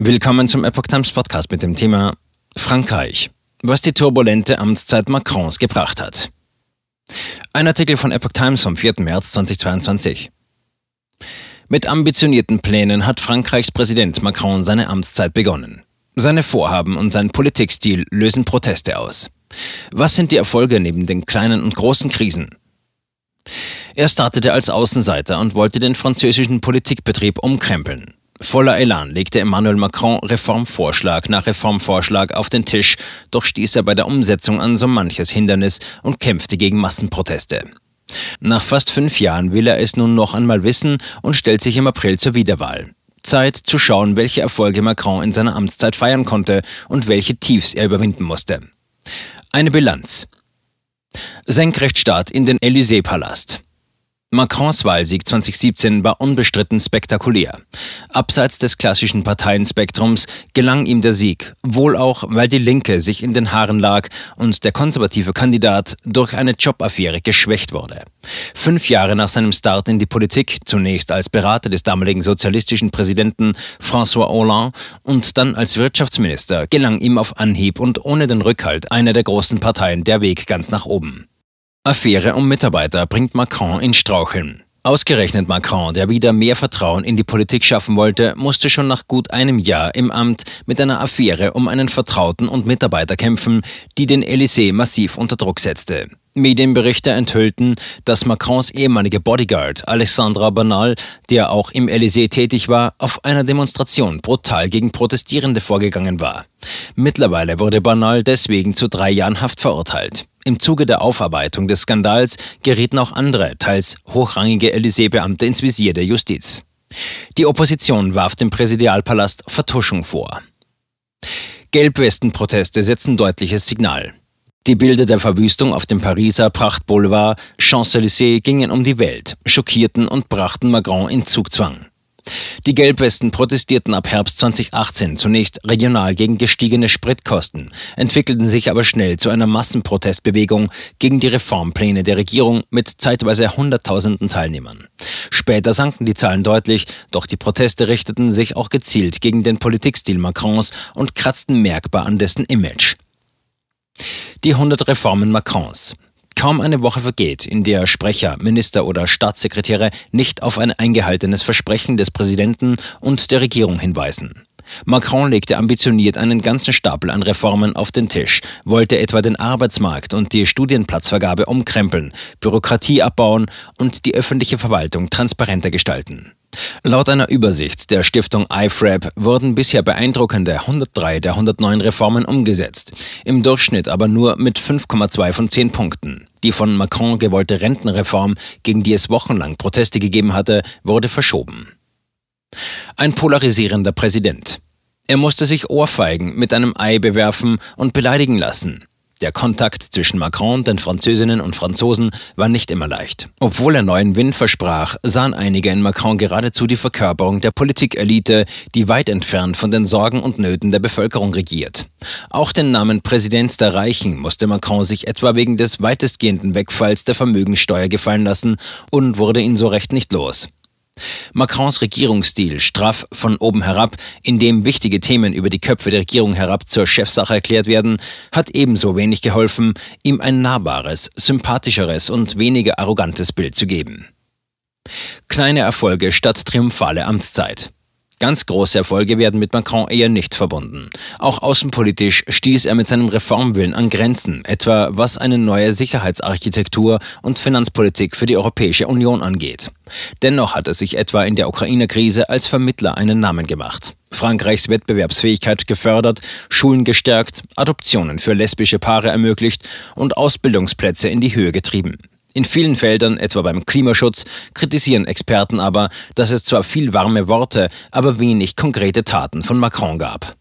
Willkommen zum Epoch Times Podcast mit dem Thema Frankreich, was die turbulente Amtszeit Macrons gebracht hat. Ein Artikel von Epoch Times vom 4. März 2022. Mit ambitionierten Plänen hat Frankreichs Präsident Macron seine Amtszeit begonnen. Seine Vorhaben und sein Politikstil lösen Proteste aus. Was sind die Erfolge neben den kleinen und großen Krisen? Er startete als Außenseiter und wollte den französischen Politikbetrieb umkrempeln. Voller Elan legte Emmanuel Macron Reformvorschlag nach Reformvorschlag auf den Tisch, doch stieß er bei der Umsetzung an so manches Hindernis und kämpfte gegen Massenproteste. Nach fast fünf Jahren will er es nun noch einmal wissen und stellt sich im April zur Wiederwahl. Zeit zu schauen, welche Erfolge Macron in seiner Amtszeit feiern konnte und welche Tiefs er überwinden musste. Eine Bilanz. Senkrechtstart in den Élysée-Palast. Macrons Wahlsieg 2017 war unbestritten spektakulär. Abseits des klassischen Parteienspektrums gelang ihm der Sieg, wohl auch, weil die Linke sich in den Haaren lag und der konservative Kandidat durch eine Jobaffäre geschwächt wurde. Fünf Jahre nach seinem Start in die Politik, zunächst als Berater des damaligen sozialistischen Präsidenten François Hollande und dann als Wirtschaftsminister, gelang ihm auf Anhieb und ohne den Rückhalt einer der großen Parteien der Weg ganz nach oben. Affäre um Mitarbeiter bringt Macron in Straucheln. Ausgerechnet Macron, der wieder mehr Vertrauen in die Politik schaffen wollte, musste schon nach gut einem Jahr im Amt mit einer Affäre um einen Vertrauten und Mitarbeiter kämpfen, die den Élysée massiv unter Druck setzte. Medienberichte enthüllten, dass Macrons ehemalige Bodyguard Alexandra Bernal, der auch im Élysée tätig war, auf einer Demonstration brutal gegen Protestierende vorgegangen war. Mittlerweile wurde Bernal deswegen zu drei Jahren Haft verurteilt. Im Zuge der Aufarbeitung des Skandals gerieten auch andere, teils hochrangige Élysée-Beamte ins Visier der Justiz. Die Opposition warf dem Präsidialpalast Vertuschung vor. Gelbwesten-Proteste setzen deutliches Signal. Die Bilder der Verwüstung auf dem Pariser Prachtboulevard Champs-Élysées gingen um die Welt, schockierten und brachten Macron in Zugzwang. Die Gelbwesten protestierten ab Herbst 2018 zunächst regional gegen gestiegene Spritkosten, entwickelten sich aber schnell zu einer Massenprotestbewegung gegen die Reformpläne der Regierung mit zeitweise Hunderttausenden Teilnehmern. Später sanken die Zahlen deutlich, doch die Proteste richteten sich auch gezielt gegen den Politikstil Macrons und kratzten merkbar an dessen Image. Die 100 Reformen Macrons. Kaum eine Woche vergeht, in der Sprecher, Minister oder Staatssekretäre nicht auf ein eingehaltenes Versprechen des Präsidenten und der Regierung hinweisen. Macron legte ambitioniert einen ganzen Stapel an Reformen auf den Tisch, wollte etwa den Arbeitsmarkt und die Studienplatzvergabe umkrempeln, Bürokratie abbauen und die öffentliche Verwaltung transparenter gestalten. Laut einer Übersicht der Stiftung IFRAP wurden bisher beeindruckende 103 der 109 Reformen umgesetzt, im Durchschnitt aber nur mit 5,2 von 10 Punkten. Die von Macron gewollte Rentenreform, gegen die es wochenlang Proteste gegeben hatte, wurde verschoben. Ein polarisierender Präsident. Er musste sich Ohrfeigen mit einem Ei bewerfen und beleidigen lassen. Der Kontakt zwischen Macron, den Französinnen und Franzosen war nicht immer leicht. Obwohl er neuen Wind versprach, sahen einige in Macron geradezu die Verkörperung der Politikelite, die weit entfernt von den Sorgen und Nöten der Bevölkerung regiert. Auch den Namen Präsident der Reichen musste Macron sich etwa wegen des weitestgehenden Wegfalls der Vermögensteuer gefallen lassen und wurde ihn so recht nicht los. Macrons Regierungsstil, straff von oben herab, in dem wichtige Themen über die Köpfe der Regierung herab zur Chefsache erklärt werden, hat ebenso wenig geholfen, ihm ein nahbares, sympathischeres und weniger arrogantes Bild zu geben. Kleine Erfolge statt triumphale Amtszeit. Ganz große Erfolge werden mit Macron eher nicht verbunden. Auch außenpolitisch stieß er mit seinem Reformwillen an Grenzen, etwa was eine neue Sicherheitsarchitektur und Finanzpolitik für die Europäische Union angeht. Dennoch hat er sich etwa in der Ukraine-Krise als Vermittler einen Namen gemacht. Frankreichs Wettbewerbsfähigkeit gefördert, Schulen gestärkt, Adoptionen für lesbische Paare ermöglicht und Ausbildungsplätze in die Höhe getrieben. In vielen Feldern, etwa beim Klimaschutz, kritisieren Experten aber, dass es zwar viel warme Worte, aber wenig konkrete Taten von Macron gab.